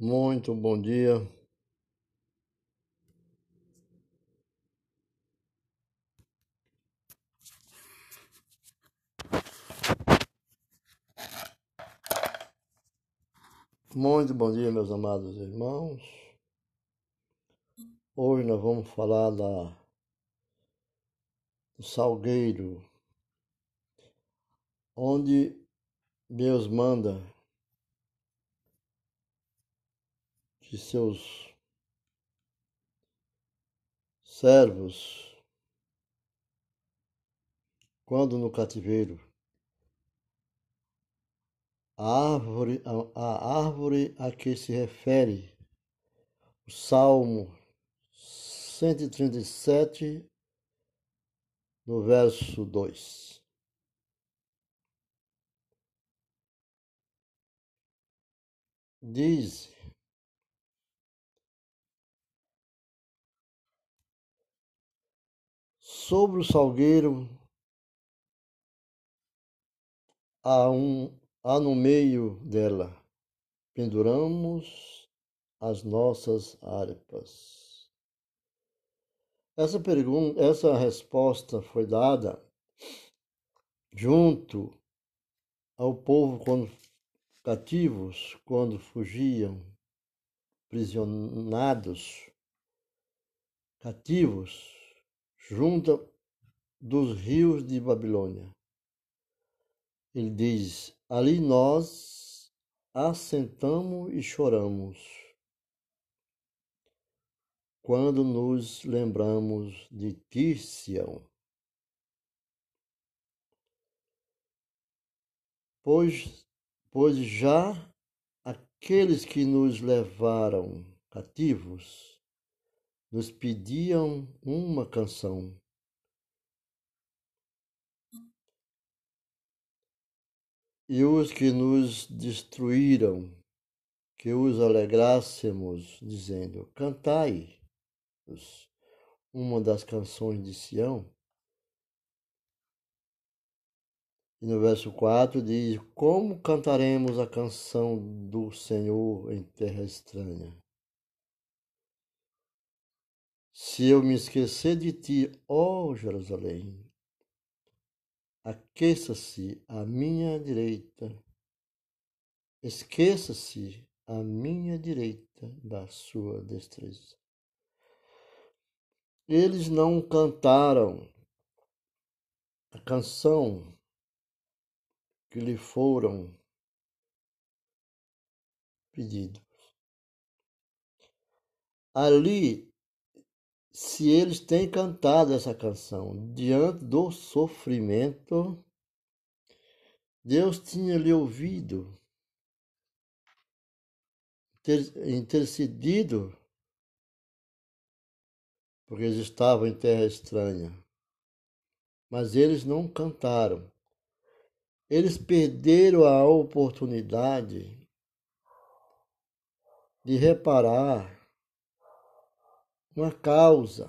Muito bom dia. Muito bom dia, meus amados irmãos. Hoje nós vamos falar da, do Salgueiro, onde Deus manda que seus servos, quando no cativeiro, a árvore, a, a árvore a que se refere o Salmo 137, no verso 2. Diz sobre o salgueiro há um há no meio dela penduramos as nossas harpas. Essa pergunta, essa resposta foi dada junto ao povo quando cativos, quando fugiam, prisionados, cativos, junto dos rios de Babilônia. Ele diz: Ali nós assentamos e choramos quando nos lembramos de ti, Sião. Pois, pois já aqueles que nos levaram cativos nos pediam uma canção. E os que nos destruíram, que os alegrássemos, dizendo: Cantai uma das canções de Sião. E no verso 4 diz: Como cantaremos a canção do Senhor em terra estranha? Se eu me esquecer de ti, ó Jerusalém, aqueça-se à minha direita, esqueça-se à minha direita da sua destreza. Eles não cantaram a canção que lhe foram pedidos. Ali se eles têm cantado essa canção diante do sofrimento, Deus tinha lhe ouvido, intercedido, porque eles estavam em terra estranha. Mas eles não cantaram. Eles perderam a oportunidade de reparar uma causa.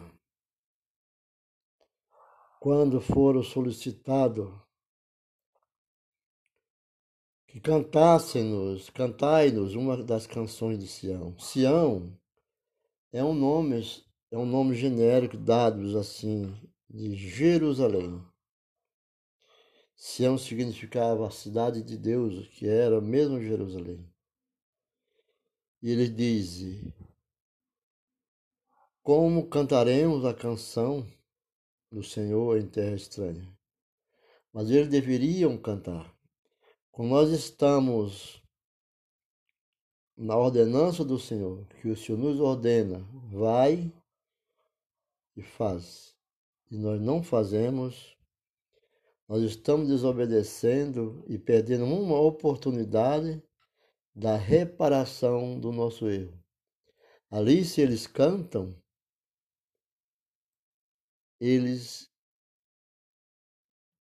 Quando foram solicitados que cantássemos, cantai-nos uma das canções de Sião. Sião é um nome, é um nome genérico dado assim de Jerusalém. Sião significava a cidade de Deus, que era mesmo Jerusalém. E ele diz: como cantaremos a canção do Senhor em terra estranha? Mas eles deveriam cantar. Como nós estamos na ordenança do Senhor, que o Senhor nos ordena, vai e faz, e nós não fazemos, nós estamos desobedecendo e perdendo uma oportunidade da reparação do nosso erro. Ali, se eles cantam, eles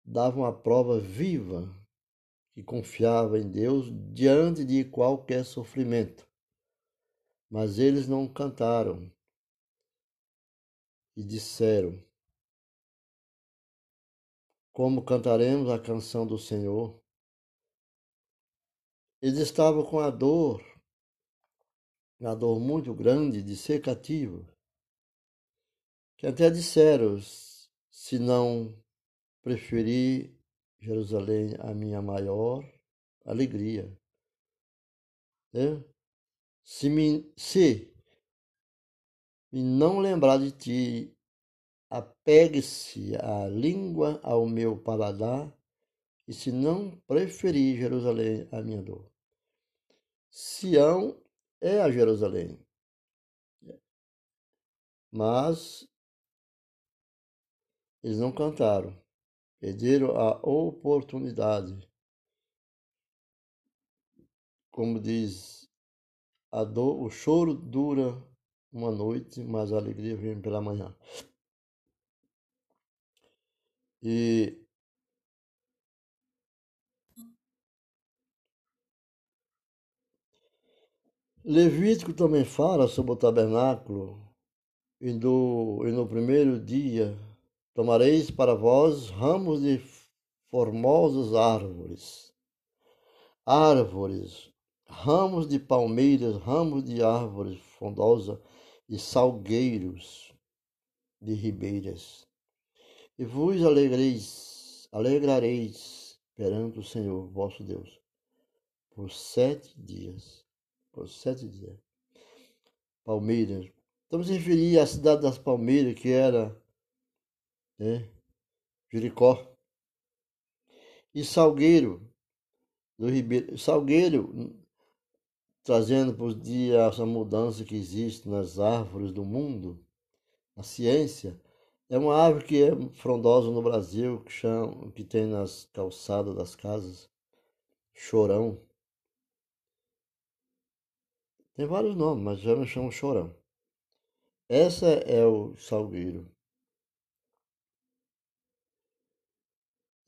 davam a prova viva que confiava em Deus diante de qualquer sofrimento. Mas eles não cantaram e disseram: Como cantaremos a canção do Senhor? Eles estavam com a dor na dor muito grande de ser cativo, que até disseram, se não preferi Jerusalém a minha maior alegria. Né? Se, me, se me não lembrar de ti, apegue-se a língua ao meu paladar, e se não preferir Jerusalém a minha dor. Sião é a Jerusalém. Mas eles não cantaram, perderam a oportunidade. Como diz a dor, o choro dura uma noite, mas a alegria vem pela manhã. E Levítico também fala sobre o tabernáculo, e, e no primeiro dia tomareis para vós ramos de formosas árvores, árvores, ramos de palmeiras, ramos de árvores frondosa e salgueiros de ribeiras. E vos alegreis, alegrareis perante o Senhor vosso Deus por sete dias por sete dias. Palmeiras. Estamos referir à cidade das Palmeiras, que era né, Jericó. E Salgueiro, do Ribeiro. Salgueiro, trazendo para os dias essa mudança que existe nas árvores do mundo, a ciência, é uma árvore que é frondosa no Brasil, que, chama, que tem nas calçadas das casas, chorão. Tem vários nomes, mas já me chamam Chorão. Essa é o Salgueiro.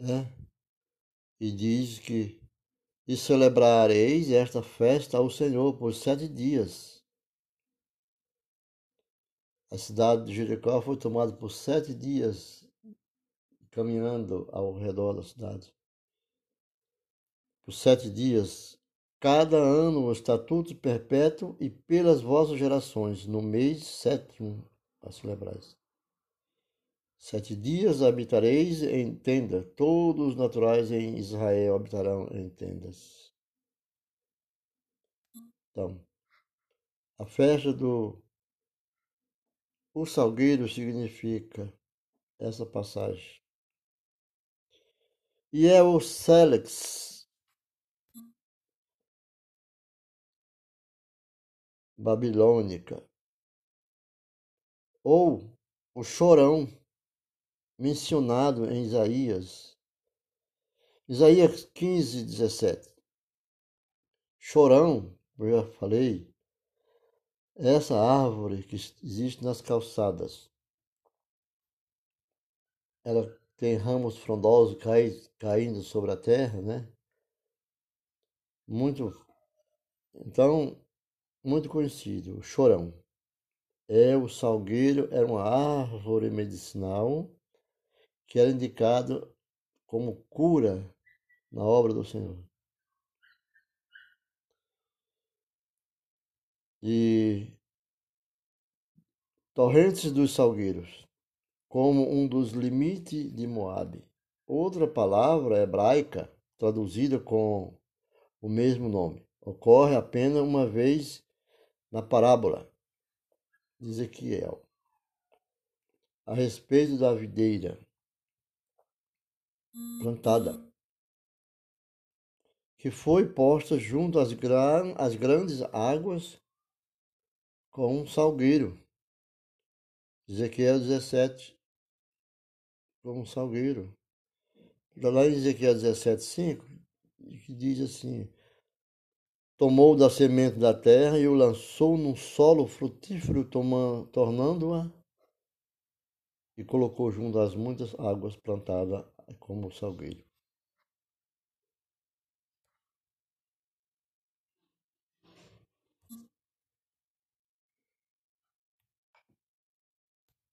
É. E diz que e celebrareis esta festa ao Senhor por sete dias. A cidade de Jericó foi tomada por sete dias caminhando ao redor da cidade. Por sete dias cada ano o estatuto perpétuo e pelas vossas gerações, no mês sétimo a celebrais. Sete dias habitareis em tenda, todos os naturais em Israel habitarão em tendas. Então, a festa do o salgueiro significa essa passagem. E é o Selex, babilônica, ou o chorão mencionado em Isaías, Isaías 15, 17. Chorão, eu já falei, é essa árvore que existe nas calçadas. Ela tem ramos frondosos caindo sobre a terra, né? Muito. Então, muito conhecido, chorão. É o salgueiro era uma árvore medicinal que era indicado como cura na obra do Senhor. E torrentes dos salgueiros, como um dos limites de Moabe. Outra palavra hebraica traduzida com o mesmo nome ocorre apenas uma vez na parábola de Ezequiel a respeito da videira plantada, que foi posta junto às, gran, às grandes águas com um salgueiro. Ezequiel 17, com um salgueiro. Lá em Ezequiel 17, 5, que diz assim: tomou da semente da terra e o lançou num solo frutífero, tornando-a e colocou junto às muitas águas plantada como salgueiro.